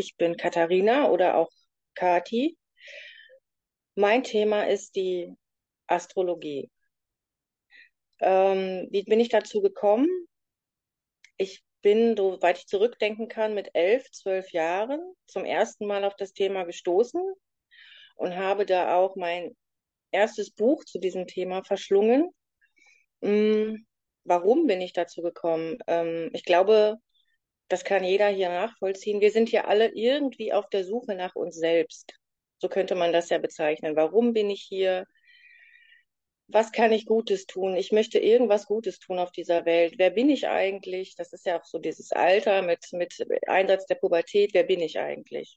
Ich bin Katharina oder auch Kati. Mein Thema ist die Astrologie. Ähm, wie bin ich dazu gekommen? Ich bin, soweit ich zurückdenken kann, mit elf, zwölf Jahren zum ersten Mal auf das Thema gestoßen und habe da auch mein erstes Buch zu diesem Thema verschlungen. Hm, warum bin ich dazu gekommen? Ähm, ich glaube, das kann jeder hier nachvollziehen. Wir sind hier alle irgendwie auf der Suche nach uns selbst. So könnte man das ja bezeichnen. Warum bin ich hier? Was kann ich Gutes tun? Ich möchte irgendwas Gutes tun auf dieser Welt. Wer bin ich eigentlich? Das ist ja auch so dieses Alter mit, mit Einsatz der Pubertät. Wer bin ich eigentlich?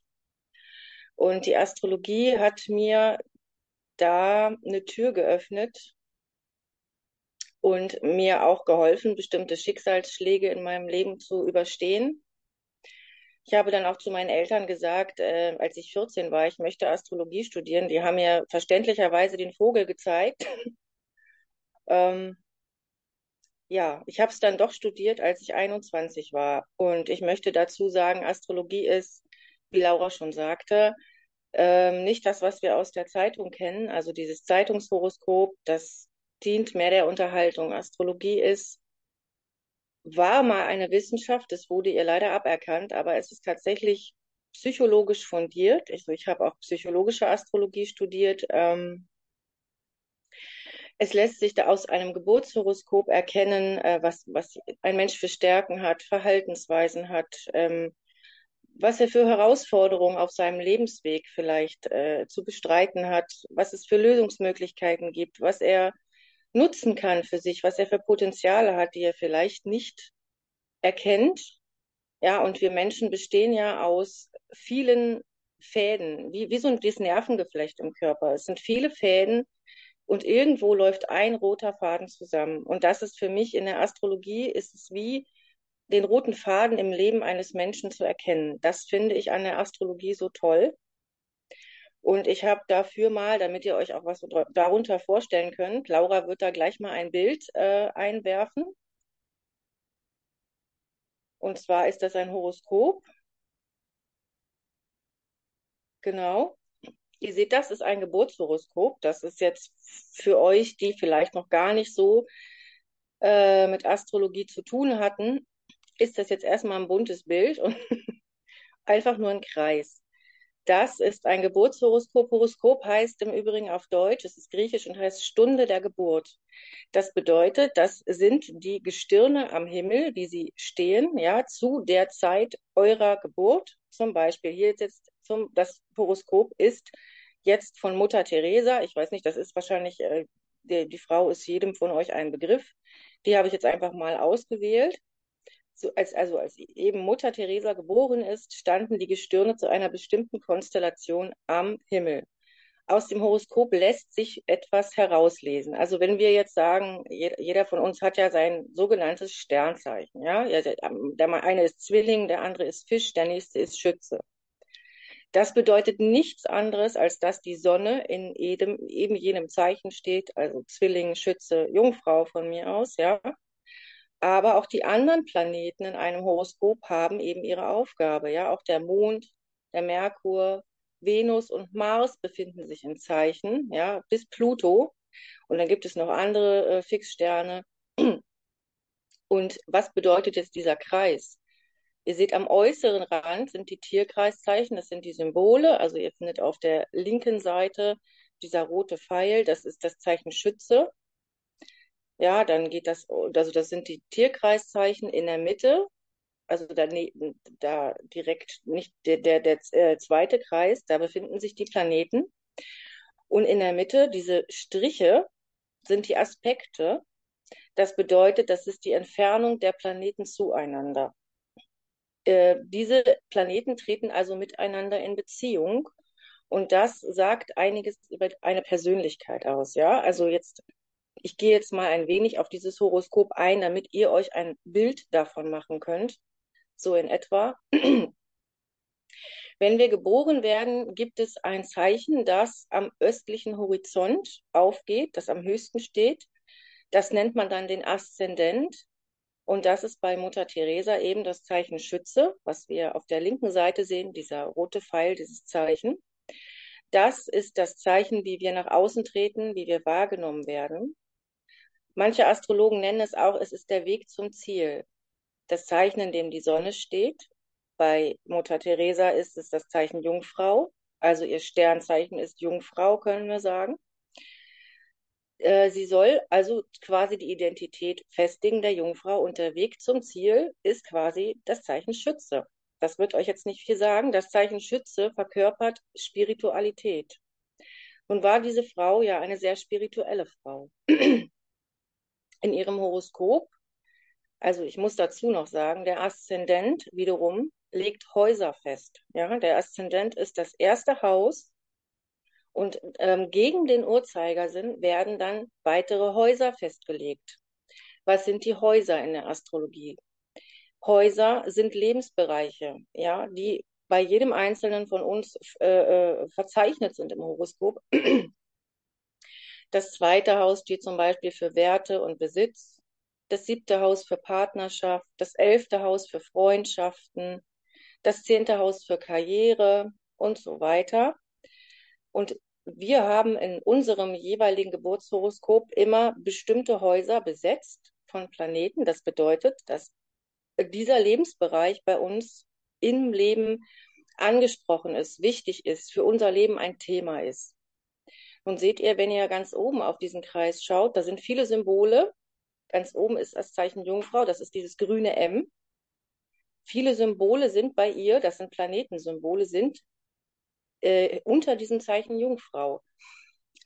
Und die Astrologie hat mir da eine Tür geöffnet und mir auch geholfen, bestimmte Schicksalsschläge in meinem Leben zu überstehen. Ich habe dann auch zu meinen Eltern gesagt, äh, als ich 14 war, ich möchte Astrologie studieren. Die haben mir verständlicherweise den Vogel gezeigt. ähm, ja, ich habe es dann doch studiert, als ich 21 war. Und ich möchte dazu sagen, Astrologie ist, wie Laura schon sagte, ähm, nicht das, was wir aus der Zeitung kennen, also dieses Zeitungshoroskop, das dient mehr der Unterhaltung. Astrologie ist, war mal eine Wissenschaft, das wurde ihr leider aberkannt, aber es ist tatsächlich psychologisch fundiert. Also ich habe auch psychologische Astrologie studiert. Ähm, es lässt sich da aus einem Geburtshoroskop erkennen, äh, was, was ein Mensch für Stärken hat, Verhaltensweisen hat, ähm, was er für Herausforderungen auf seinem Lebensweg vielleicht äh, zu bestreiten hat, was es für Lösungsmöglichkeiten gibt, was er nutzen kann für sich, was er für Potenziale hat, die er vielleicht nicht erkennt. Ja, und wir Menschen bestehen ja aus vielen Fäden, wie, wie so ein dieses Nervengeflecht im Körper. Es sind viele Fäden und irgendwo läuft ein roter Faden zusammen. Und das ist für mich in der Astrologie, ist es wie den roten Faden im Leben eines Menschen zu erkennen. Das finde ich an der Astrologie so toll. Und ich habe dafür mal, damit ihr euch auch was darunter vorstellen könnt, Laura wird da gleich mal ein Bild äh, einwerfen. Und zwar ist das ein Horoskop. Genau. Ihr seht, das ist ein Geburtshoroskop. Das ist jetzt für euch, die vielleicht noch gar nicht so äh, mit Astrologie zu tun hatten, ist das jetzt erstmal ein buntes Bild und einfach nur ein Kreis. Das ist ein Geburtshoroskop. Horoskop heißt im Übrigen auf Deutsch, es ist griechisch und heißt Stunde der Geburt. Das bedeutet, das sind die Gestirne am Himmel, wie sie stehen, ja, zu der Zeit eurer Geburt. Zum Beispiel hier jetzt zum, das Horoskop ist jetzt von Mutter Teresa. Ich weiß nicht, das ist wahrscheinlich, äh, die, die Frau ist jedem von euch ein Begriff. Die habe ich jetzt einfach mal ausgewählt so als, also als eben Mutter Teresa geboren ist, standen die Gestirne zu einer bestimmten Konstellation am Himmel. Aus dem Horoskop lässt sich etwas herauslesen. Also wenn wir jetzt sagen, jeder von uns hat ja sein sogenanntes Sternzeichen. Ja? Der eine ist Zwilling, der andere ist Fisch, der nächste ist Schütze. Das bedeutet nichts anderes, als dass die Sonne in jedem, eben jenem Zeichen steht, also Zwilling, Schütze, Jungfrau von mir aus, ja. Aber auch die anderen Planeten in einem Horoskop haben eben ihre Aufgabe. Ja, auch der Mond, der Merkur, Venus und Mars befinden sich in Zeichen, ja, bis Pluto. Und dann gibt es noch andere äh, Fixsterne. Und was bedeutet jetzt dieser Kreis? Ihr seht am äußeren Rand sind die Tierkreiszeichen, das sind die Symbole. Also ihr findet auf der linken Seite dieser rote Pfeil, das ist das Zeichen Schütze. Ja, dann geht das, also das sind die Tierkreiszeichen in der Mitte, also da, da direkt nicht der, der, der äh, zweite Kreis, da befinden sich die Planeten. Und in der Mitte, diese Striche, sind die Aspekte. Das bedeutet, das ist die Entfernung der Planeten zueinander. Äh, diese Planeten treten also miteinander in Beziehung. Und das sagt einiges über eine Persönlichkeit aus, ja. Also jetzt ich gehe jetzt mal ein wenig auf dieses Horoskop ein, damit ihr euch ein Bild davon machen könnt. So in etwa. Wenn wir geboren werden, gibt es ein Zeichen, das am östlichen Horizont aufgeht, das am höchsten steht. Das nennt man dann den Aszendent. Und das ist bei Mutter Teresa eben das Zeichen Schütze, was wir auf der linken Seite sehen, dieser rote Pfeil, dieses Zeichen. Das ist das Zeichen, wie wir nach außen treten, wie wir wahrgenommen werden. Manche Astrologen nennen es auch, es ist der Weg zum Ziel. Das Zeichen, in dem die Sonne steht. Bei Mutter Teresa ist es das Zeichen Jungfrau. Also ihr Sternzeichen ist Jungfrau, können wir sagen. Äh, sie soll also quasi die Identität festigen der Jungfrau und der Weg zum Ziel ist quasi das Zeichen Schütze. Das wird euch jetzt nicht viel sagen. Das Zeichen Schütze verkörpert Spiritualität. Nun war diese Frau ja eine sehr spirituelle Frau. In ihrem Horoskop, also ich muss dazu noch sagen, der Aszendent wiederum legt Häuser fest. Ja, der Aszendent ist das erste Haus und ähm, gegen den Uhrzeigersinn werden dann weitere Häuser festgelegt. Was sind die Häuser in der Astrologie? Häuser sind Lebensbereiche, ja, die bei jedem Einzelnen von uns äh, äh verzeichnet sind im Horoskop. Das zweite Haus steht zum Beispiel für Werte und Besitz, das siebte Haus für Partnerschaft, das elfte Haus für Freundschaften, das zehnte Haus für Karriere und so weiter. Und wir haben in unserem jeweiligen Geburtshoroskop immer bestimmte Häuser besetzt von Planeten. Das bedeutet, dass dieser Lebensbereich bei uns im Leben angesprochen ist, wichtig ist, für unser Leben ein Thema ist. Und seht ihr, wenn ihr ganz oben auf diesen Kreis schaut, da sind viele Symbole. Ganz oben ist das Zeichen Jungfrau, das ist dieses grüne M. Viele Symbole sind bei ihr, das sind Planetensymbole, sind äh, unter diesem Zeichen Jungfrau.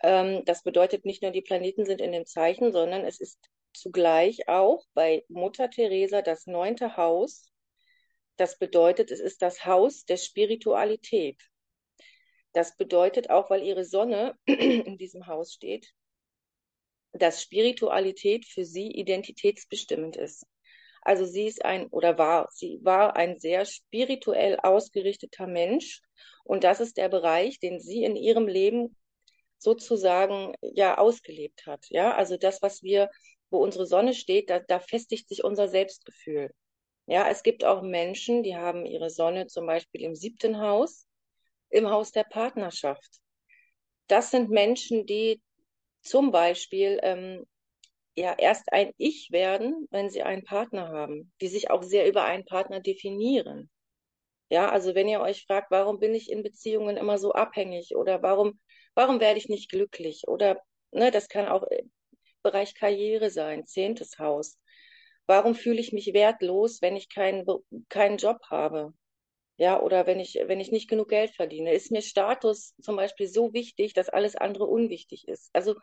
Ähm, das bedeutet nicht nur, die Planeten sind in dem Zeichen, sondern es ist zugleich auch bei Mutter Teresa das neunte Haus. Das bedeutet, es ist das Haus der Spiritualität. Das bedeutet auch, weil ihre Sonne in diesem Haus steht, dass Spiritualität für sie identitätsbestimmend ist. Also sie ist ein oder war, sie war ein sehr spirituell ausgerichteter Mensch und das ist der Bereich, den sie in ihrem Leben sozusagen ja ausgelebt hat. Ja, also das, was wir, wo unsere Sonne steht, da, da festigt sich unser Selbstgefühl. Ja, es gibt auch Menschen, die haben ihre Sonne zum Beispiel im siebten Haus, im Haus der Partnerschaft. Das sind Menschen, die zum Beispiel ähm, ja erst ein Ich werden, wenn sie einen Partner haben, die sich auch sehr über einen Partner definieren. Ja, also wenn ihr euch fragt, warum bin ich in Beziehungen immer so abhängig oder warum, warum werde ich nicht glücklich oder, ne, das kann auch Bereich Karriere sein, zehntes Haus. Warum fühle ich mich wertlos, wenn ich keinen, keinen Job habe? Ja, oder wenn ich, wenn ich nicht genug Geld verdiene? Ist mir Status zum Beispiel so wichtig, dass alles andere unwichtig ist? Also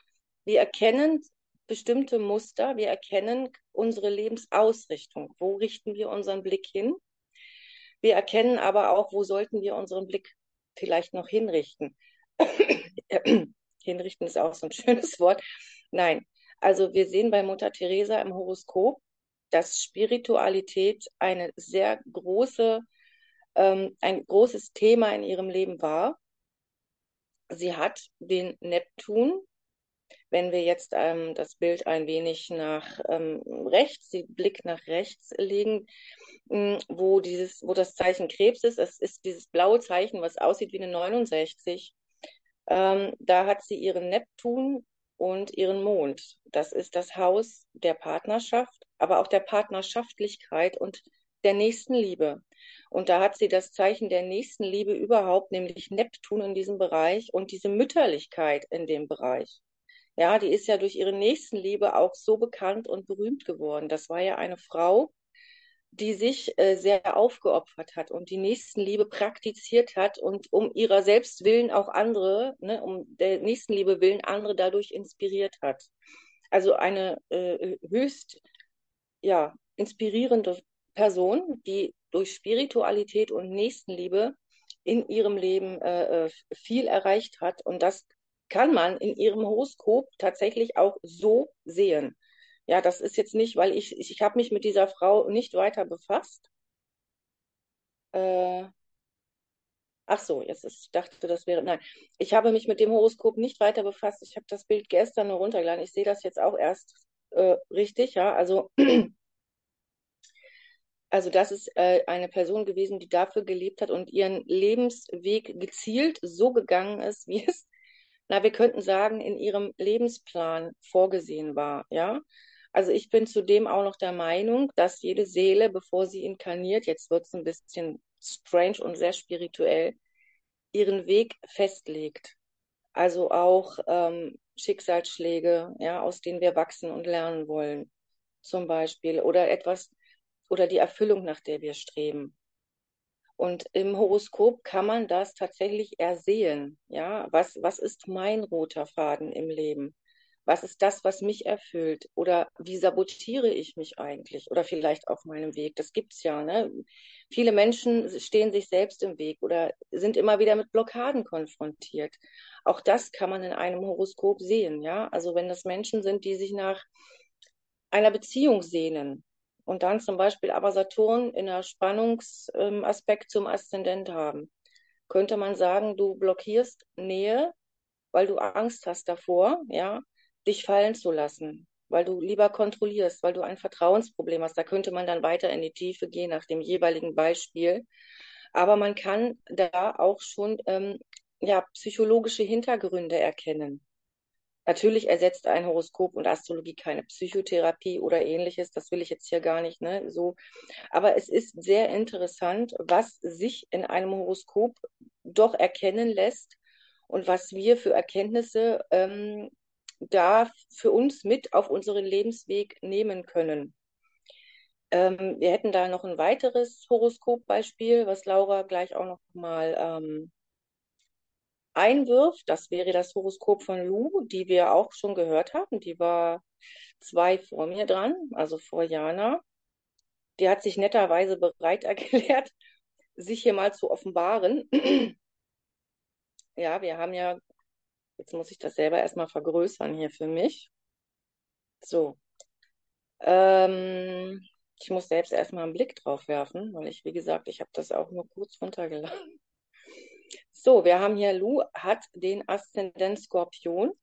wir erkennen bestimmte Muster, wir erkennen unsere Lebensausrichtung. Wo richten wir unseren Blick hin? Wir erkennen aber auch, wo sollten wir unseren Blick vielleicht noch hinrichten. hinrichten ist auch so ein schönes Wort. Nein, also wir sehen bei Mutter Teresa im Horoskop, dass Spiritualität eine sehr große, ähm, ein großes Thema in ihrem Leben war. Sie hat den Neptun wenn wir jetzt ähm, das Bild ein wenig nach ähm, rechts, den Blick nach rechts legen, ähm, wo, dieses, wo das Zeichen Krebs ist, es ist dieses blaue Zeichen, was aussieht wie eine 69. Ähm, da hat sie ihren Neptun und ihren Mond. Das ist das Haus der Partnerschaft, aber auch der Partnerschaftlichkeit und der Nächstenliebe. Und da hat sie das Zeichen der Nächstenliebe überhaupt, nämlich Neptun in diesem Bereich und diese Mütterlichkeit in dem Bereich. Ja, die ist ja durch ihre Nächstenliebe auch so bekannt und berühmt geworden. Das war ja eine Frau, die sich äh, sehr aufgeopfert hat und die Nächstenliebe praktiziert hat und um ihrer selbst willen auch andere, ne, um der Nächstenliebe willen andere dadurch inspiriert hat. Also eine äh, höchst ja, inspirierende Person, die durch Spiritualität und Nächstenliebe in ihrem Leben äh, äh viel erreicht hat und das kann man in ihrem Horoskop tatsächlich auch so sehen. Ja, das ist jetzt nicht, weil ich, ich, ich habe mich mit dieser Frau nicht weiter befasst. Äh, ach so, jetzt ist, ich dachte, das wäre, nein, ich habe mich mit dem Horoskop nicht weiter befasst. Ich habe das Bild gestern nur runtergeladen. Ich sehe das jetzt auch erst äh, richtig, ja, also Also das ist äh, eine Person gewesen, die dafür gelebt hat und ihren Lebensweg gezielt so gegangen ist, wie es, na, wir könnten sagen, in ihrem Lebensplan vorgesehen war, ja. Also ich bin zudem auch noch der Meinung, dass jede Seele, bevor sie inkarniert, jetzt wird es ein bisschen strange und sehr spirituell, ihren Weg festlegt. Also auch ähm, Schicksalsschläge, ja, aus denen wir wachsen und lernen wollen, zum Beispiel, oder etwas, oder die Erfüllung, nach der wir streben. Und im Horoskop kann man das tatsächlich ersehen. Ja, was, was ist mein roter Faden im Leben? Was ist das, was mich erfüllt? Oder wie sabotiere ich mich eigentlich? Oder vielleicht auf meinem Weg? Das gibt's ja. Ne? Viele Menschen stehen sich selbst im Weg oder sind immer wieder mit Blockaden konfrontiert. Auch das kann man in einem Horoskop sehen. Ja, also wenn das Menschen sind, die sich nach einer Beziehung sehnen, und dann zum Beispiel aber Saturn in einer Spannungsaspekt zum Aszendent haben, könnte man sagen, du blockierst Nähe, weil du Angst hast davor, ja, dich fallen zu lassen, weil du lieber kontrollierst, weil du ein Vertrauensproblem hast. Da könnte man dann weiter in die Tiefe gehen nach dem jeweiligen Beispiel. Aber man kann da auch schon ähm, ja, psychologische Hintergründe erkennen. Natürlich ersetzt ein Horoskop und Astrologie keine Psychotherapie oder ähnliches. Das will ich jetzt hier gar nicht, ne, so. Aber es ist sehr interessant, was sich in einem Horoskop doch erkennen lässt und was wir für Erkenntnisse ähm, da für uns mit auf unseren Lebensweg nehmen können. Ähm, wir hätten da noch ein weiteres Horoskopbeispiel, was Laura gleich auch noch mal ähm, einwirft. Das wäre das Horoskop von Lu, die wir auch schon gehört haben. Die war zwei vor mir dran, also vor Jana. Die hat sich netterweise bereit erklärt, sich hier mal zu offenbaren. ja, wir haben ja, jetzt muss ich das selber erstmal vergrößern hier für mich. So. Ähm, ich muss selbst erstmal einen Blick drauf werfen, weil ich, wie gesagt, ich habe das auch nur kurz runtergeladen. So, wir haben hier, Lu hat den Aszendent Skorpion,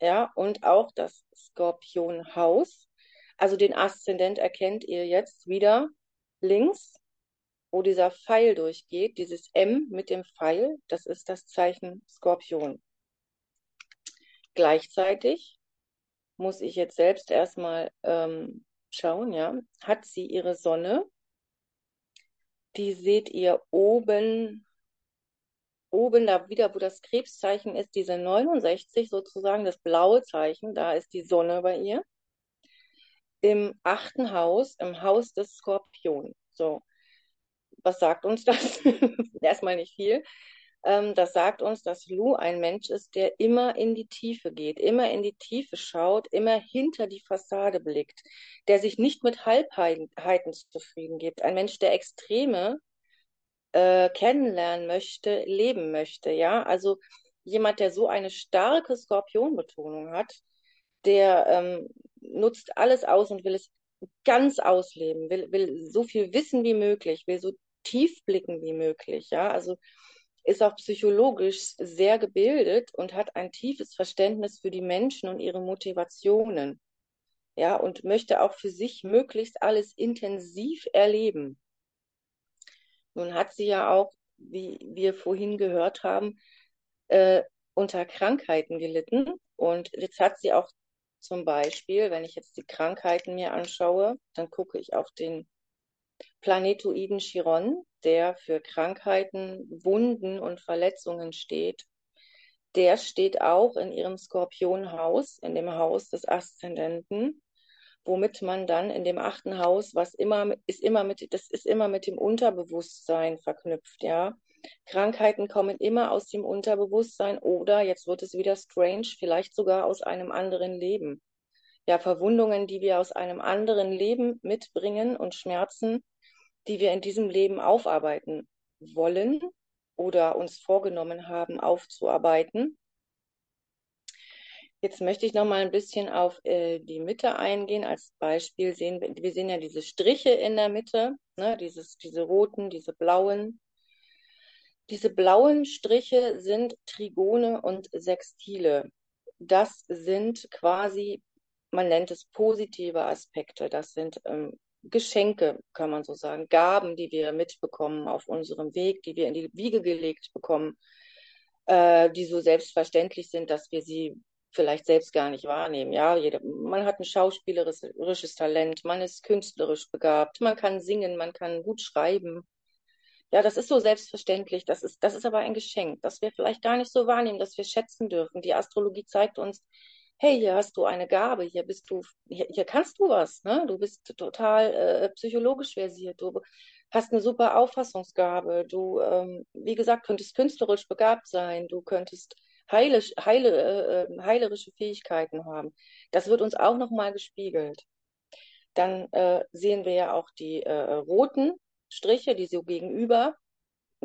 ja, und auch das Skorpionhaus. Also den Aszendent erkennt ihr jetzt wieder links, wo dieser Pfeil durchgeht, dieses M mit dem Pfeil, das ist das Zeichen Skorpion. Gleichzeitig muss ich jetzt selbst erstmal ähm, schauen, ja, hat sie ihre Sonne. Die seht ihr oben oben da wieder, wo das Krebszeichen ist, diese 69 sozusagen, das blaue Zeichen, da ist die Sonne bei ihr. Im achten Haus, im Haus des Skorpion. So, was sagt uns das? Erstmal nicht viel. Ähm, das sagt uns, dass Lu ein Mensch ist, der immer in die Tiefe geht, immer in die Tiefe schaut, immer hinter die Fassade blickt, der sich nicht mit Halbheiten zufrieden gibt. Ein Mensch, der Extreme äh, kennenlernen möchte, leben möchte. Ja, also jemand, der so eine starke Skorpionbetonung hat, der ähm, nutzt alles aus und will es ganz ausleben, will, will so viel wissen wie möglich, will so tief blicken wie möglich. Ja, also ist auch psychologisch sehr gebildet und hat ein tiefes Verständnis für die Menschen und ihre Motivationen. Ja, und möchte auch für sich möglichst alles intensiv erleben. Nun hat sie ja auch, wie wir vorhin gehört haben, äh, unter Krankheiten gelitten. Und jetzt hat sie auch zum Beispiel, wenn ich jetzt die Krankheiten mir anschaue, dann gucke ich auf den Planetoiden Chiron, der für Krankheiten, Wunden und Verletzungen steht. Der steht auch in ihrem Skorpionhaus, in dem Haus des Aszendenten womit man dann in dem achten Haus, was immer ist immer mit, das ist immer mit dem Unterbewusstsein verknüpft, ja. Krankheiten kommen immer aus dem Unterbewusstsein oder jetzt wird es wieder strange, vielleicht sogar aus einem anderen Leben. Ja, Verwundungen, die wir aus einem anderen Leben mitbringen und Schmerzen, die wir in diesem Leben aufarbeiten wollen oder uns vorgenommen haben aufzuarbeiten. Jetzt möchte ich noch mal ein bisschen auf äh, die Mitte eingehen. Als Beispiel sehen wir, wir sehen ja diese Striche in der Mitte, ne, dieses, diese roten, diese blauen. Diese blauen Striche sind Trigone und Sextile. Das sind quasi, man nennt es positive Aspekte. Das sind ähm, Geschenke, kann man so sagen, Gaben, die wir mitbekommen auf unserem Weg, die wir in die Wiege gelegt bekommen, äh, die so selbstverständlich sind, dass wir sie vielleicht selbst gar nicht wahrnehmen. Ja, jeder, man hat ein schauspielerisches Talent, man ist künstlerisch begabt, man kann singen, man kann gut schreiben. Ja, das ist so selbstverständlich. Das ist, das ist aber ein Geschenk, das wir vielleicht gar nicht so wahrnehmen, dass wir schätzen dürfen. Die Astrologie zeigt uns, hey, hier hast du eine Gabe, hier bist du, hier, hier kannst du was, ne? Du bist total äh, psychologisch versiert, du hast eine super Auffassungsgabe, du, ähm, wie gesagt, könntest künstlerisch begabt sein, du könntest heile, heile, äh, ähm, heilerische Fähigkeiten haben. Das wird uns auch nochmal gespiegelt. Dann äh, sehen wir ja auch die äh, roten Striche, die so gegenüber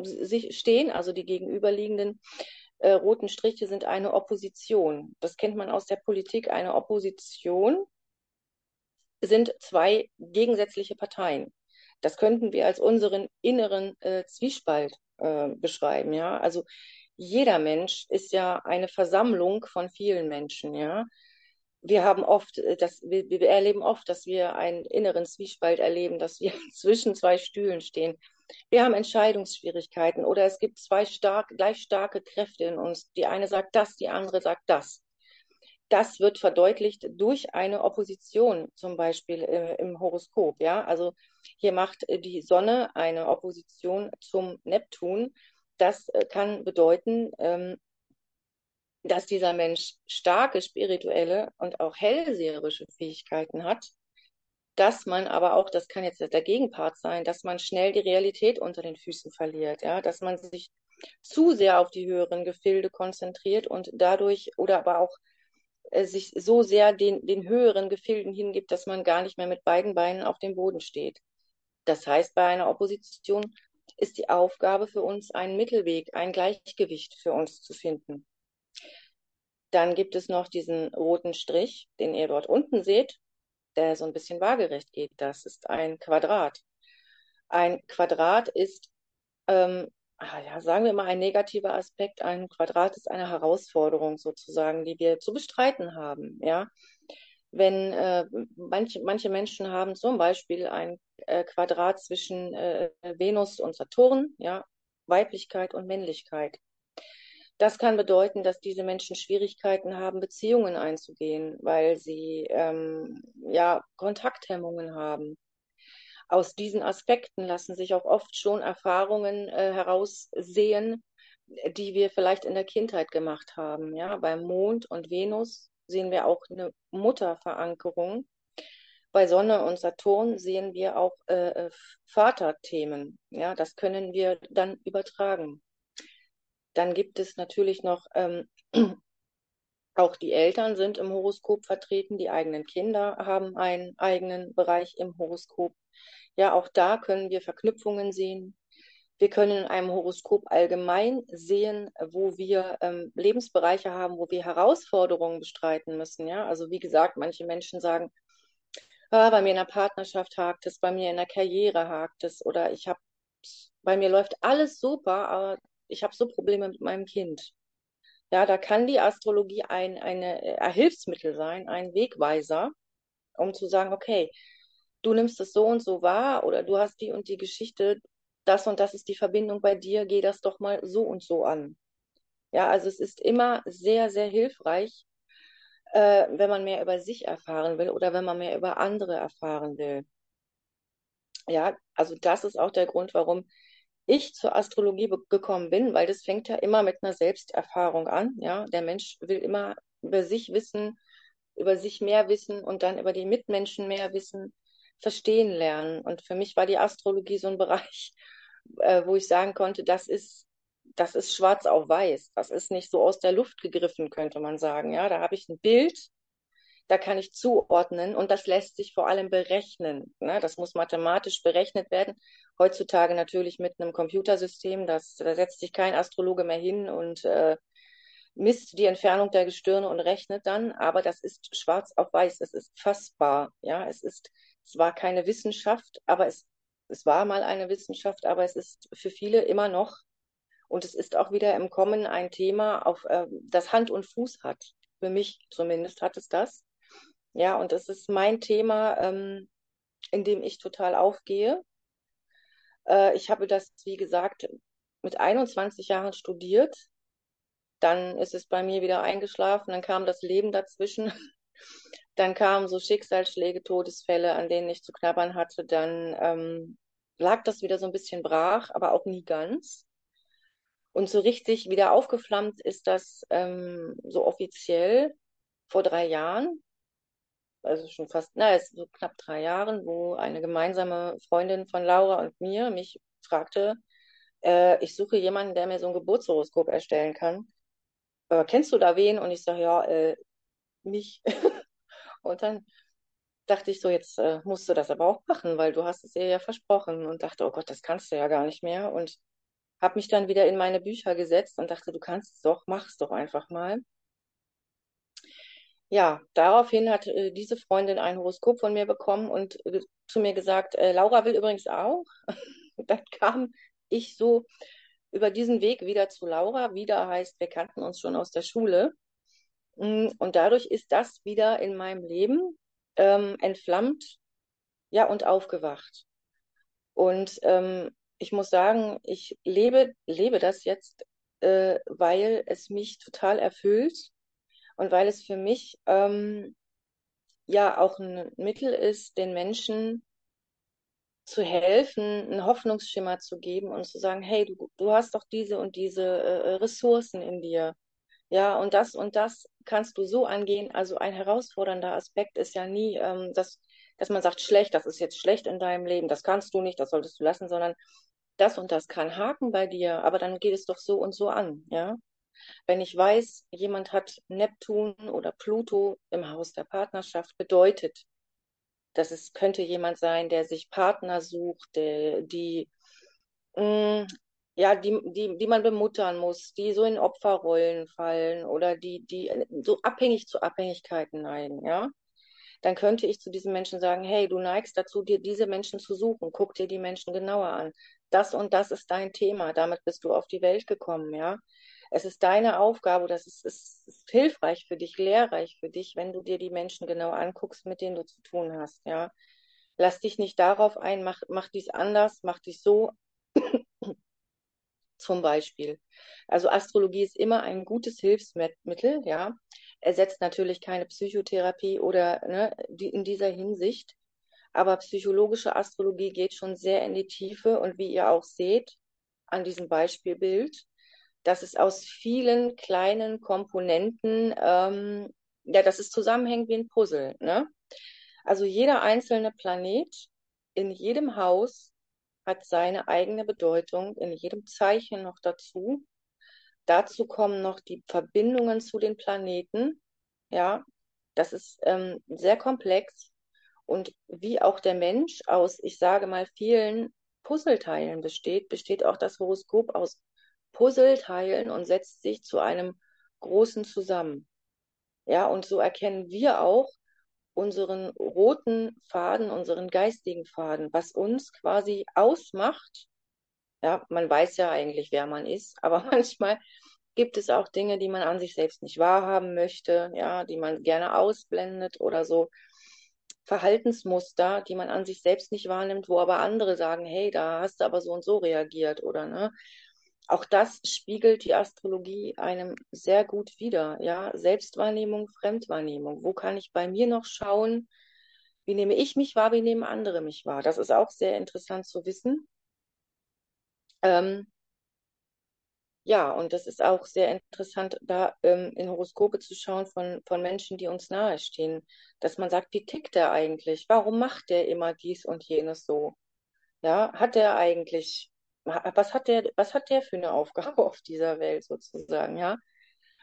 sich stehen, also die gegenüberliegenden äh, roten Striche sind eine Opposition. Das kennt man aus der Politik. Eine Opposition sind zwei gegensätzliche Parteien. Das könnten wir als unseren inneren äh, Zwiespalt äh, beschreiben. Ja, also jeder Mensch ist ja eine Versammlung von vielen Menschen. Ja, wir haben oft, äh, das, wir, wir erleben oft, dass wir einen inneren Zwiespalt erleben, dass wir zwischen zwei Stühlen stehen wir haben Entscheidungsschwierigkeiten oder es gibt zwei stark, gleich starke Kräfte in uns. Die eine sagt das, die andere sagt das. Das wird verdeutlicht durch eine Opposition, zum Beispiel äh, im Horoskop. Ja, also hier macht äh, die Sonne eine Opposition zum Neptun. Das äh, kann bedeuten, ähm, dass dieser Mensch starke spirituelle und auch hellseherische Fähigkeiten hat dass man aber auch, das kann jetzt der Gegenpart sein, dass man schnell die Realität unter den Füßen verliert, ja, dass man sich zu sehr auf die höheren Gefilde konzentriert und dadurch oder aber auch äh, sich so sehr den, den höheren Gefilden hingibt, dass man gar nicht mehr mit beiden Beinen auf dem Boden steht. Das heißt, bei einer Opposition ist die Aufgabe für uns, einen Mittelweg, ein Gleichgewicht für uns zu finden. Dann gibt es noch diesen roten Strich, den ihr dort unten seht der so ein bisschen waagerecht geht. Das ist ein Quadrat. Ein Quadrat ist, ähm, ah ja, sagen wir mal, ein negativer Aspekt. Ein Quadrat ist eine Herausforderung sozusagen, die wir zu bestreiten haben. Ja, wenn äh, manche, manche Menschen haben zum Beispiel ein äh, Quadrat zwischen äh, Venus und Saturn, ja, Weiblichkeit und Männlichkeit. Das kann bedeuten, dass diese Menschen Schwierigkeiten haben, Beziehungen einzugehen, weil sie ähm, ja Kontakthemmungen haben. Aus diesen Aspekten lassen sich auch oft schon Erfahrungen äh, heraussehen, die wir vielleicht in der Kindheit gemacht haben. Ja, beim Mond und Venus sehen wir auch eine Mutterverankerung. Bei Sonne und Saturn sehen wir auch äh, äh Vaterthemen. Ja, das können wir dann übertragen. Dann gibt es natürlich noch, ähm, auch die Eltern sind im Horoskop vertreten, die eigenen Kinder haben einen eigenen Bereich im Horoskop. Ja, auch da können wir Verknüpfungen sehen. Wir können in einem Horoskop allgemein sehen, wo wir ähm, Lebensbereiche haben, wo wir Herausforderungen bestreiten müssen. Ja, also wie gesagt, manche Menschen sagen, ah, bei mir in der Partnerschaft hakt es, bei mir in der Karriere hakt es oder ich habe, bei mir läuft alles super, aber ich habe so Probleme mit meinem Kind. Ja, da kann die Astrologie ein, ein Hilfsmittel sein, ein Wegweiser, um zu sagen, okay, du nimmst es so und so wahr oder du hast die und die Geschichte, das und das ist die Verbindung bei dir, geh das doch mal so und so an. Ja, also es ist immer sehr, sehr hilfreich, äh, wenn man mehr über sich erfahren will oder wenn man mehr über andere erfahren will. Ja, also das ist auch der Grund, warum ich zur Astrologie gekommen bin, weil das fängt ja immer mit einer Selbsterfahrung an. Ja, der Mensch will immer über sich wissen, über sich mehr wissen und dann über die Mitmenschen mehr wissen, verstehen lernen. Und für mich war die Astrologie so ein Bereich, äh, wo ich sagen konnte, das ist, das ist schwarz auf weiß. Das ist nicht so aus der Luft gegriffen, könnte man sagen. Ja, da habe ich ein Bild, da kann ich zuordnen und das lässt sich vor allem berechnen. Ne? Das muss mathematisch berechnet werden. Heutzutage natürlich mit einem Computersystem, das, da setzt sich kein Astrologe mehr hin und äh, misst die Entfernung der Gestirne und rechnet dann, aber das ist schwarz auf weiß, es ist fassbar. Ja, es ist, es war keine Wissenschaft, aber es, es war mal eine Wissenschaft, aber es ist für viele immer noch und es ist auch wieder im Kommen ein Thema, auf äh, das Hand und Fuß hat. Für mich zumindest hat es das. Ja, und das ist mein Thema, ähm, in dem ich total aufgehe. Äh, ich habe das, wie gesagt, mit 21 Jahren studiert. Dann ist es bei mir wieder eingeschlafen, dann kam das Leben dazwischen. Dann kamen so Schicksalsschläge, Todesfälle, an denen ich zu knabbern hatte. Dann ähm, lag das wieder so ein bisschen brach, aber auch nie ganz. Und so richtig wieder aufgeflammt ist das ähm, so offiziell vor drei Jahren, also schon fast, na, so knapp drei Jahren, wo eine gemeinsame Freundin von Laura und mir mich fragte, äh, ich suche jemanden, der mir so ein Geburtshoroskop erstellen kann. Äh, kennst du da wen? Und ich sage, ja, äh, mich. und dann dachte ich so, jetzt äh, musst du das aber auch machen, weil du hast es ihr ja versprochen und dachte, oh Gott, das kannst du ja gar nicht mehr. Und habe mich dann wieder in meine Bücher gesetzt und dachte, du kannst es doch, mach es doch einfach mal. Ja, daraufhin hat äh, diese Freundin ein Horoskop von mir bekommen und äh, zu mir gesagt, äh, Laura will übrigens auch. dann kam ich so über diesen Weg wieder zu Laura. Wieder heißt, wir kannten uns schon aus der Schule. Mm, und dadurch ist das wieder in meinem Leben ähm, entflammt, ja, und aufgewacht. Und ähm, ich muss sagen, ich lebe, lebe das jetzt, äh, weil es mich total erfüllt und weil es für mich ähm, ja auch ein Mittel ist, den Menschen zu helfen, einen Hoffnungsschimmer zu geben und zu sagen, hey, du, du hast doch diese und diese äh, Ressourcen in dir. Ja, und das und das kannst du so angehen. Also ein herausfordernder Aspekt ist ja nie, ähm, dass, dass man sagt, schlecht, das ist jetzt schlecht in deinem Leben, das kannst du nicht, das solltest du lassen, sondern das und das kann haken bei dir, aber dann geht es doch so und so an, ja. Wenn ich weiß, jemand hat Neptun oder Pluto im Haus der Partnerschaft, bedeutet, dass es könnte jemand sein, der sich Partner sucht, der, die, mm, ja, die, die, die man bemuttern muss, die so in Opferrollen fallen oder die, die so abhängig zu Abhängigkeiten neigen, ja dann könnte ich zu diesen Menschen sagen, hey, du neigst dazu, dir diese Menschen zu suchen, guck dir die Menschen genauer an. Das und das ist dein Thema, damit bist du auf die Welt gekommen, ja. Es ist deine Aufgabe, das ist, ist, ist hilfreich für dich, lehrreich für dich, wenn du dir die Menschen genau anguckst, mit denen du zu tun hast, ja. Lass dich nicht darauf ein, mach, mach dies anders, mach dies so, zum Beispiel. Also Astrologie ist immer ein gutes Hilfsmittel, ja. Ersetzt natürlich keine Psychotherapie oder ne, die, in dieser Hinsicht. Aber psychologische Astrologie geht schon sehr in die Tiefe und wie ihr auch seht an diesem Beispielbild, dass es aus vielen kleinen Komponenten, ähm, ja, dass es zusammenhängt wie ein Puzzle. Ne? Also jeder einzelne Planet in jedem Haus hat seine eigene Bedeutung, in jedem Zeichen noch dazu. Dazu kommen noch die Verbindungen zu den Planeten. Ja, das ist ähm, sehr komplex. Und wie auch der Mensch aus, ich sage mal, vielen Puzzleteilen besteht, besteht auch das Horoskop aus Puzzleteilen und setzt sich zu einem großen zusammen. Ja, und so erkennen wir auch, unseren roten Faden, unseren geistigen Faden, was uns quasi ausmacht. Ja, man weiß ja eigentlich, wer man ist, aber manchmal gibt es auch Dinge, die man an sich selbst nicht wahrhaben möchte, ja, die man gerne ausblendet oder so Verhaltensmuster, die man an sich selbst nicht wahrnimmt, wo aber andere sagen, hey, da hast du aber so und so reagiert oder ne? auch das spiegelt die Astrologie einem sehr gut wider. Ja, Selbstwahrnehmung, Fremdwahrnehmung. Wo kann ich bei mir noch schauen? Wie nehme ich mich wahr? Wie nehmen andere mich wahr? Das ist auch sehr interessant zu wissen. Ähm, ja, und das ist auch sehr interessant, da ähm, in Horoskope zu schauen von, von Menschen, die uns nahestehen, dass man sagt, wie tickt der eigentlich? Warum macht der immer dies und jenes so? Ja, hat der eigentlich was hat der, was hat der für eine Aufgabe auf dieser Welt sozusagen, ja?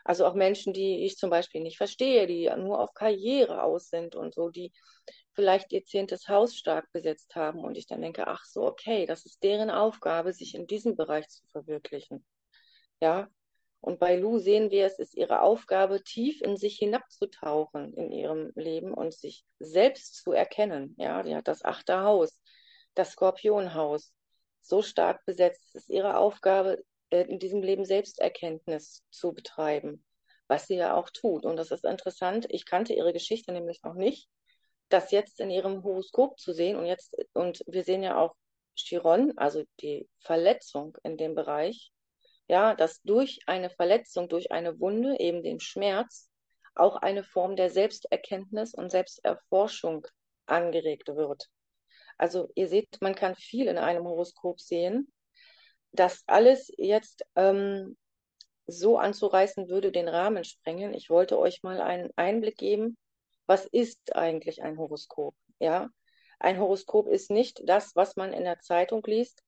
Also auch Menschen, die ich zum Beispiel nicht verstehe, die nur auf Karriere aus sind und so, die vielleicht ihr zehntes Haus stark besetzt haben und ich dann denke, ach so, okay, das ist deren Aufgabe, sich in diesem Bereich zu verwirklichen. Ja. Und bei Lou sehen wir, es ist ihre Aufgabe, tief in sich hinabzutauchen in ihrem Leben und sich selbst zu erkennen. Ja, die hat das achte Haus, das Skorpionhaus so stark besetzt. Es ist ihre Aufgabe, äh, in diesem Leben Selbsterkenntnis zu betreiben, was sie ja auch tut. Und das ist interessant. Ich kannte ihre Geschichte nämlich noch nicht. das jetzt in ihrem Horoskop zu sehen und jetzt, und wir sehen ja auch Chiron, also die Verletzung in dem Bereich, ja, dass durch eine Verletzung, durch eine Wunde, eben den Schmerz, auch eine Form der Selbsterkenntnis und Selbsterforschung angeregt wird. Also ihr seht, man kann viel in einem Horoskop sehen. Das alles jetzt ähm, so anzureißen, würde den Rahmen sprengen. Ich wollte euch mal einen Einblick geben, was ist eigentlich ein Horoskop? Ja, ein Horoskop ist nicht das, was man in der Zeitung liest.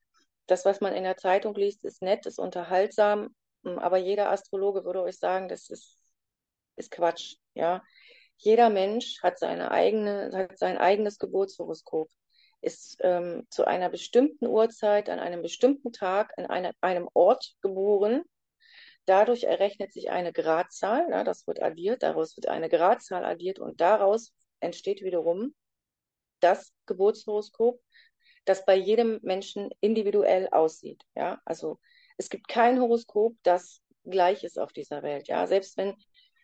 Das, was man in der Zeitung liest, ist nett, ist unterhaltsam, aber jeder Astrologe würde euch sagen, das ist, ist Quatsch. Ja, jeder Mensch hat seine eigene, hat sein eigenes Geburtshoroskop, ist ähm, zu einer bestimmten Uhrzeit, an einem bestimmten Tag, eine, einem Ort geboren. Dadurch errechnet sich eine Gradzahl, ja, das wird addiert, daraus wird eine Gradzahl addiert und daraus entsteht wiederum das Geburtshoroskop, das bei jedem Menschen individuell aussieht. Ja, also es gibt kein Horoskop, das gleich ist auf dieser Welt. Ja, selbst wenn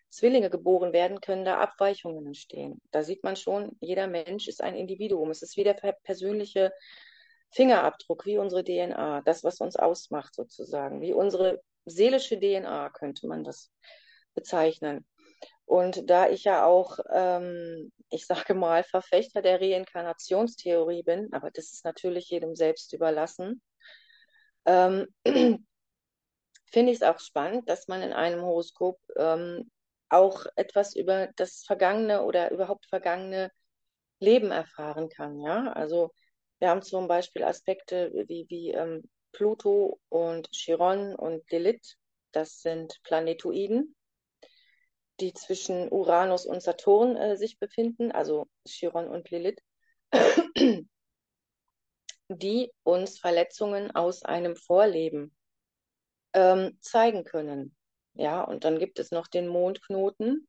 Zwillinge geboren werden, können da Abweichungen entstehen. Da sieht man schon, jeder Mensch ist ein Individuum. Es ist wie der persönliche Fingerabdruck, wie unsere DNA, das, was uns ausmacht sozusagen, wie unsere seelische DNA könnte man das bezeichnen. Und da ich ja auch, ähm, ich sage mal, Verfechter der Reinkarnationstheorie bin, aber das ist natürlich jedem selbst überlassen, ähm, finde ich es auch spannend, dass man in einem Horoskop ähm, auch etwas über das vergangene oder überhaupt vergangene Leben erfahren kann. Ja, also wir haben zum Beispiel Aspekte wie, wie ähm, Pluto und Chiron und Lilith. Das sind Planetoiden, die zwischen Uranus und Saturn äh, sich befinden, also Chiron und Lilith, die uns Verletzungen aus einem Vorleben ähm, zeigen können. Ja, und dann gibt es noch den Mondknoten,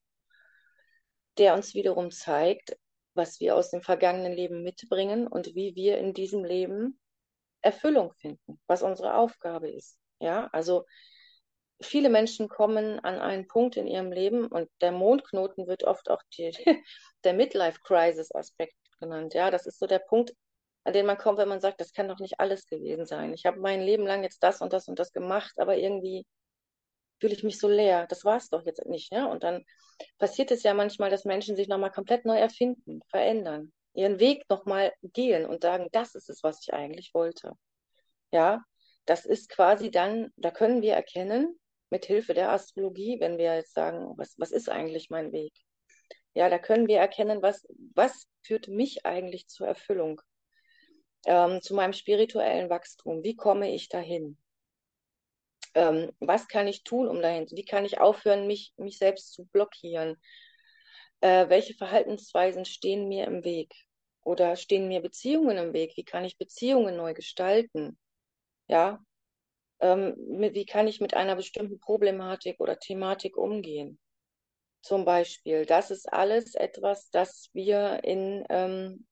der uns wiederum zeigt, was wir aus dem vergangenen Leben mitbringen und wie wir in diesem Leben Erfüllung finden, was unsere Aufgabe ist. Ja, also viele Menschen kommen an einen Punkt in ihrem Leben und der Mondknoten wird oft auch die, der Midlife-Crisis-Aspekt genannt. Ja, das ist so der Punkt, an den man kommt, wenn man sagt, das kann doch nicht alles gewesen sein. Ich habe mein Leben lang jetzt das und das und das gemacht, aber irgendwie fühle ich mich so leer. Das war es doch jetzt nicht. Ne? Und dann passiert es ja manchmal, dass Menschen sich nochmal komplett neu erfinden, verändern, ihren Weg nochmal gehen und sagen, das ist es, was ich eigentlich wollte. Ja, das ist quasi dann, da können wir erkennen, mit Hilfe der Astrologie, wenn wir jetzt sagen, was, was ist eigentlich mein Weg? Ja, da können wir erkennen, was, was führt mich eigentlich zur Erfüllung, ähm, zu meinem spirituellen Wachstum. Wie komme ich dahin? ähm, was kann ich tun, um dahin, wie kann ich aufhören, mich, mich selbst zu blockieren? Äh, welche Verhaltensweisen stehen mir im Weg? Oder stehen mir Beziehungen im Weg? Wie kann ich Beziehungen neu gestalten? Ja, ähm, wie kann ich mit einer bestimmten Problematik oder Thematik umgehen? Zum Beispiel, das ist alles etwas, das wir in ähm,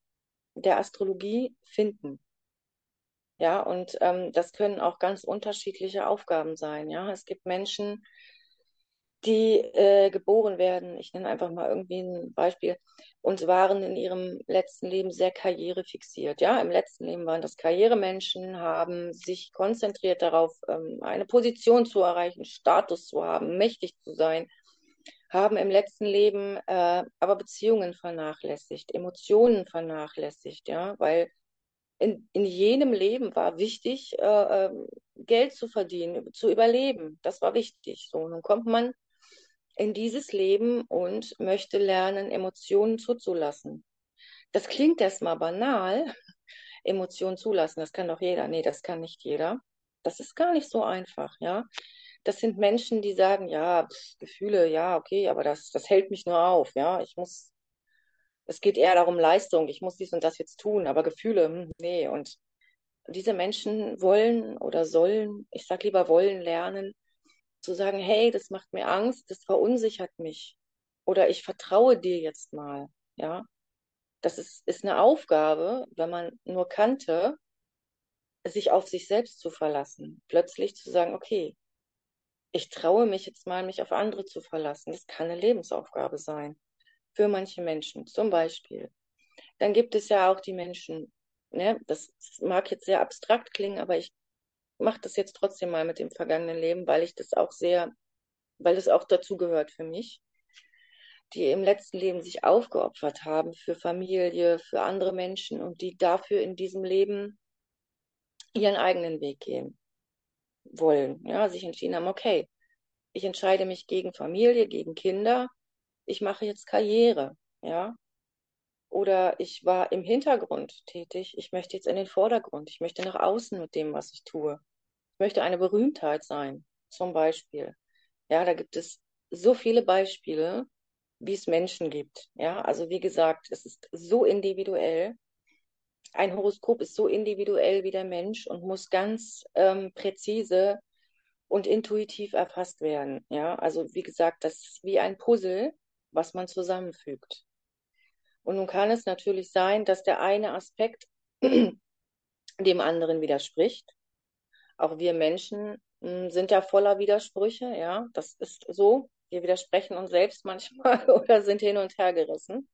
der Astrologie finden. Ja, und ähm, das können auch ganz unterschiedliche Aufgaben sein. Ja, es gibt Menschen, die äh, geboren werden. Ich nenne einfach mal irgendwie ein Beispiel und waren in ihrem letzten Leben sehr karrierefixiert. Ja, im letzten Leben waren das Karrieremenschen, haben sich konzentriert darauf, ähm, eine Position zu erreichen, Status zu haben, mächtig zu sein, haben im letzten Leben äh, aber Beziehungen vernachlässigt, Emotionen vernachlässigt, ja, weil in, in jenem Leben war wichtig, äh, ähm, Geld zu verdienen, zu überleben. Das war wichtig. So, nun kommt man in dieses Leben und möchte lernen, Emotionen zuzulassen. Das klingt erstmal banal, Emotionen zulassen, das kann doch jeder. Nee, das kann nicht jeder. Das ist gar nicht so einfach, ja. Das sind Menschen, die sagen, ja, pff, Gefühle, ja, okay, aber das, das hält mich nur auf, ja. Ich muss es geht eher darum, Leistung, ich muss dies und das jetzt tun, aber Gefühle, hm, nee. Und diese Menschen wollen oder sollen, ich sag lieber wollen lernen, zu sagen, hey, das macht mir Angst, das verunsichert mich. Oder ich vertraue dir jetzt mal, ja. Das ist, ist eine Aufgabe, wenn man nur kannte, sich auf sich selbst zu verlassen. Plötzlich zu sagen, okay, ich traue mich jetzt mal, mich auf andere zu verlassen. Das kann eine Lebensaufgabe sein für manche Menschen. Zum Beispiel, dann gibt es ja auch die Menschen, ne? das mag jetzt sehr abstrakt klingen, aber ich mache das jetzt trotzdem mal mit dem vergangenen Leben, weil ich das auch sehr, weil es auch dazu gehört für mich, die im letzten Leben sich aufgeopfert haben für Familie, für andere Menschen und die dafür in diesem Leben ihren eigenen Weg gehen wollen, ja, sich entschieden haben, okay, ich entscheide mich gegen Familie, gegen Kinder, ich mache jetzt Karriere, ja, oder ich war im Hintergrund tätig, ich möchte jetzt in den Vordergrund, ich möchte nach außen mit dem, was ich tue. Möchte eine Berühmtheit sein, zum Beispiel. Ja, da gibt es so viele Beispiele, wie es Menschen gibt. Ja, also wie gesagt, es ist so individuell. Ein Horoskop ist so individuell wie der Mensch und muss ganz ähm, präzise und intuitiv erfasst werden. Ja, also wie gesagt, das ist wie ein Puzzle, was man zusammenfügt. Und nun kann es natürlich sein, dass der eine Aspekt dem anderen widerspricht. Auch wir Menschen hm, sind ja voller Widersprüche, ja, das ist so. Wir widersprechen uns selbst manchmal oder sind hin und her gerissen.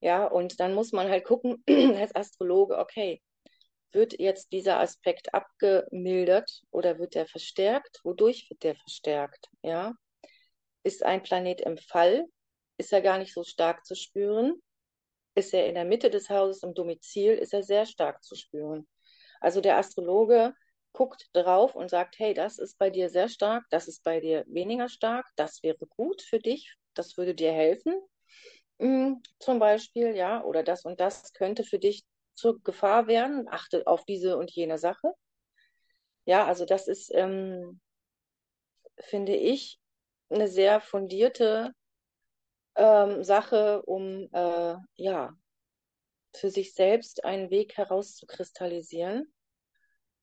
Ja, und dann muss man halt gucken, als Astrologe, okay, wird jetzt dieser Aspekt abgemildert oder wird der verstärkt? Wodurch wird der verstärkt? Ja, ist ein Planet im Fall? Ist er gar nicht so stark zu spüren? Ist er in der Mitte des Hauses im Domizil? Ist er sehr stark zu spüren? Also der Astrologe guckt drauf und sagt, hey, das ist bei dir sehr stark, das ist bei dir weniger stark, das wäre gut für dich, das würde dir helfen, mhm, zum Beispiel, ja, oder das und das könnte für dich zur Gefahr werden, achte auf diese und jene Sache. Ja, also das ist, ähm, finde ich, eine sehr fundierte ähm, Sache, um äh, ja für sich selbst einen Weg herauszukristallisieren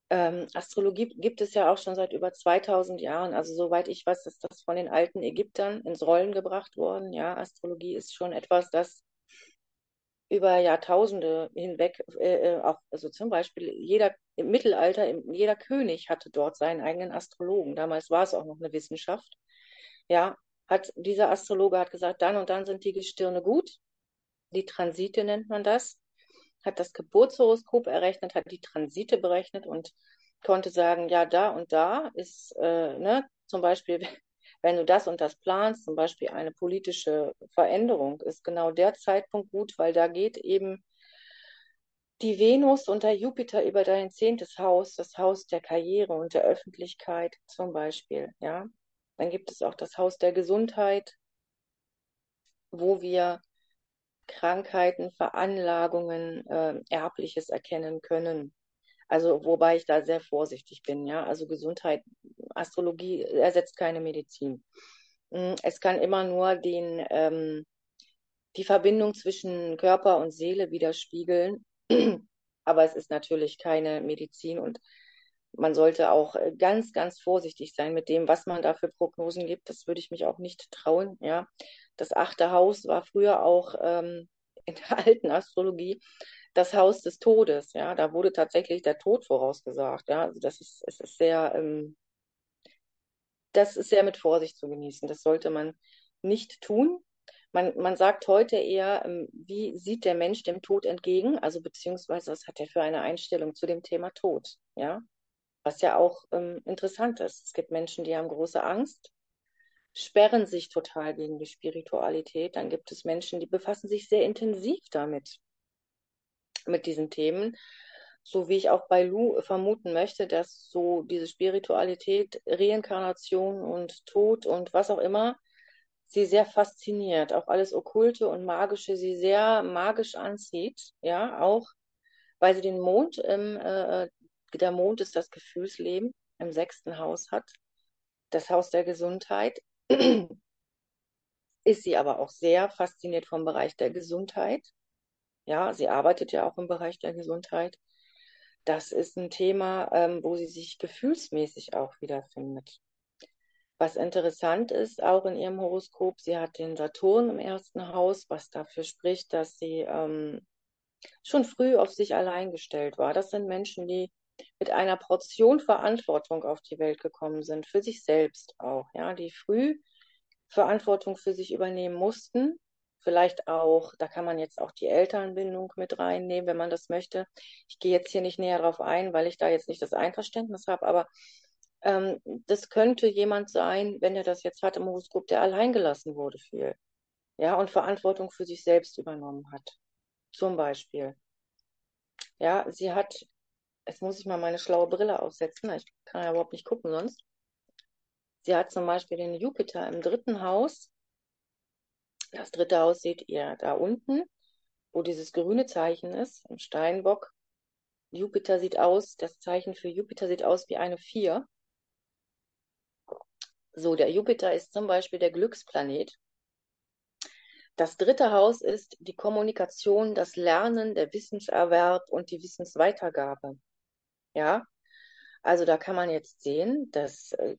ähm, Astrologie gibt es ja auch schon seit über 2000 Jahren. Also soweit ich weiß, ist das von den alten Ägyptern ins Rollen gebracht worden. Ja, Astrologie ist schon etwas, das über Jahrtausende hinweg äh, äh auch, also zum Beispiel jeder im Mittelalter, jeder König hatte dort seinen eigenen Astrologen. Damals war es auch noch eine Wissenschaft. Ja, hat dieser Astrologe hat gesagt, dann und dann sind die Gestirne gut. Die Transite nennt man das hat das Geburtshoroskop errechnet, hat die Transite berechnet und konnte sagen, ja, da und da ist, äh, ne, zum Beispiel, wenn du das und das planst, zum Beispiel eine politische Veränderung, ist genau der Zeitpunkt gut, weil da geht eben die Venus und der Jupiter über dein zehntes Haus, das Haus der Karriere und der Öffentlichkeit zum Beispiel, ja. Dann gibt es auch das Haus der Gesundheit, wo wir Krankheiten, Veranlagungen, äh, Erbliches erkennen können. Also wobei ich da sehr vorsichtig bin, ja. Also Gesundheit, Astrologie ersetzt keine Medizin. Hm, es kann immer nur den, ähm, die Verbindung zwischen Körper und Seele widerspiegeln. Aber es ist natürlich keine Medizin und man sollte auch ganz, ganz vorsichtig sein mit dem, was man da für Prognosen gibt. Das würde ich mich auch nicht trauen, ja. Das achte Haus war früher auch ähm, in der alten Astrologie das Haus des Todes. Ja, da wurde tatsächlich der Tod vorausgesagt. Ja, also das ist, es ist sehr, ähm, das ist sehr mit Vorsicht zu genießen. Das sollte man nicht tun. Man, man sagt heute eher, ähm, wie sieht der Mensch dem Tod entgegen? Also beziehungsweise was hat er für eine Einstellung zu dem Thema Tod? Ja, was ja auch ähm, interessant ist. Es gibt Menschen, die haben große Angst sperren sich total gegen die Spiritualität. Dann gibt es Menschen, die befassen sich sehr intensiv damit, mit diesen Themen. So wie ich auch bei Lou vermuten möchte, dass so diese Spiritualität, Reinkarnation und Tod und was auch immer, sie sehr fasziniert. Auch alles Okkulte und Magische sie sehr magisch anzieht. Ja, auch weil sie den Mond, im, äh, der Mond ist das Gefühlsleben, im sechsten Haus hat das Haus der Gesundheit ist sie aber auch sehr fasziniert vom Bereich der Gesundheit. Ja, sie arbeitet ja auch im Bereich der Gesundheit. Das ist ein Thema, ähm, wo sie sich gefühlsmäßig auch wiederfindet. Was interessant ist, auch in ihrem Horoskop, sie hat den Saturn im ersten Haus, was dafür spricht, dass sie ähm, schon früh auf sich allein gestellt war. Das sind Menschen, die mit einer Portion Verantwortung auf die Welt gekommen sind, für sich selbst auch, ja, die früh Verantwortung für sich übernehmen mussten, Vielleicht auch, da kann man jetzt auch die Elternbindung mit reinnehmen, wenn man das möchte. Ich gehe jetzt hier nicht näher drauf ein, weil ich da jetzt nicht das Einverständnis habe, aber ähm, das könnte jemand sein, wenn er das jetzt hat im Horoskop, der alleingelassen wurde viel. Ja, und Verantwortung für sich selbst übernommen hat. Zum Beispiel. Ja, sie hat, jetzt muss ich mal meine schlaue Brille aufsetzen, ich kann ja überhaupt nicht gucken sonst. Sie hat zum Beispiel den Jupiter im dritten Haus. Das dritte Haus seht ihr da unten, wo dieses grüne Zeichen ist, im Steinbock. Jupiter sieht aus, das Zeichen für Jupiter sieht aus wie eine Vier. So, der Jupiter ist zum Beispiel der Glücksplanet. Das dritte Haus ist die Kommunikation, das Lernen, der Wissenserwerb und die Wissensweitergabe. Ja, also da kann man jetzt sehen, dass äh,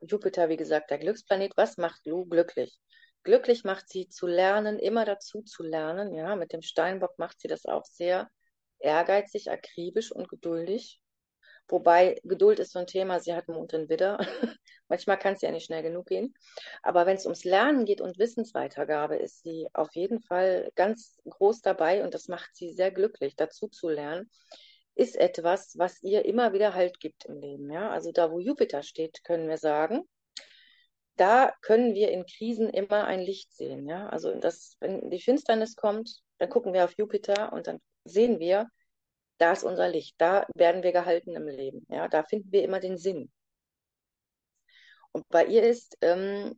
Jupiter, wie gesagt, der Glücksplanet, was macht Lu glücklich? Glücklich macht sie zu lernen, immer dazu zu lernen. Ja, mit dem Steinbock macht sie das auch sehr ehrgeizig, akribisch und geduldig. Wobei Geduld ist so ein Thema, sie hat Mond und Widder. Manchmal kann es ja nicht schnell genug gehen. Aber wenn es ums Lernen geht und Wissensweitergabe, ist sie auf jeden Fall ganz groß dabei und das macht sie sehr glücklich, dazu zu lernen. Ist etwas, was ihr immer wieder Halt gibt im Leben. Ja? Also da, wo Jupiter steht, können wir sagen, da können wir in Krisen immer ein Licht sehen. Ja? Also das, wenn die Finsternis kommt, dann gucken wir auf Jupiter und dann sehen wir, da ist unser Licht, da werden wir gehalten im Leben. Ja, da finden wir immer den Sinn. Und bei ihr ist ähm,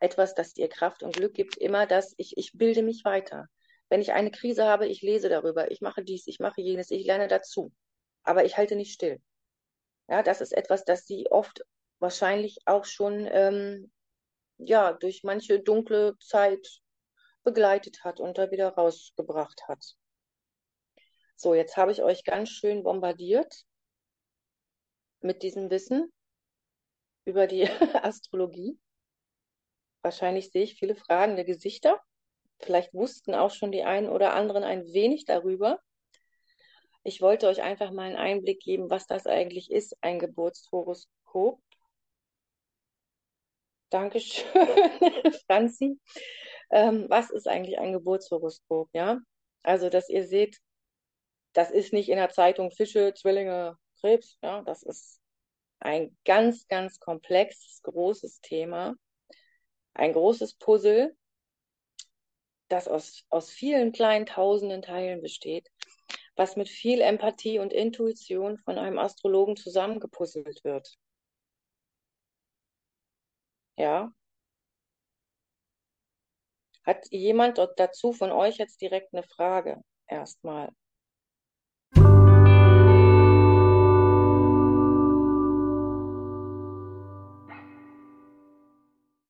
etwas, das ihr Kraft und Glück gibt, immer das, ich, ich bilde mich weiter. Wenn ich eine Krise habe, ich lese darüber, ich mache dies, ich mache jenes, ich lerne dazu. Aber ich halte nicht still. Ja, das ist etwas, das sie oft wahrscheinlich auch schon ähm, ja, durch manche dunkle Zeit begleitet hat und da wieder rausgebracht hat. So, jetzt habe ich euch ganz schön bombardiert mit diesem Wissen über die Astrologie. Wahrscheinlich sehe ich viele fragende Gesichter. Vielleicht wussten auch schon die einen oder anderen ein wenig darüber. Ich wollte euch einfach mal einen Einblick geben, was das eigentlich ist, ein Geburtshoroskop. Dankeschön, Franzi. Ähm, was ist eigentlich ein Geburtshoroskop? Ja, also, dass ihr seht, das ist nicht in der Zeitung Fische, Zwillinge, Krebs. Ja, das ist ein ganz, ganz komplexes, großes Thema. Ein großes Puzzle, das aus, aus vielen kleinen tausenden Teilen besteht, was mit viel Empathie und Intuition von einem Astrologen zusammengepuzzelt wird. Ja. Hat jemand dazu von euch jetzt direkt eine Frage? Erstmal.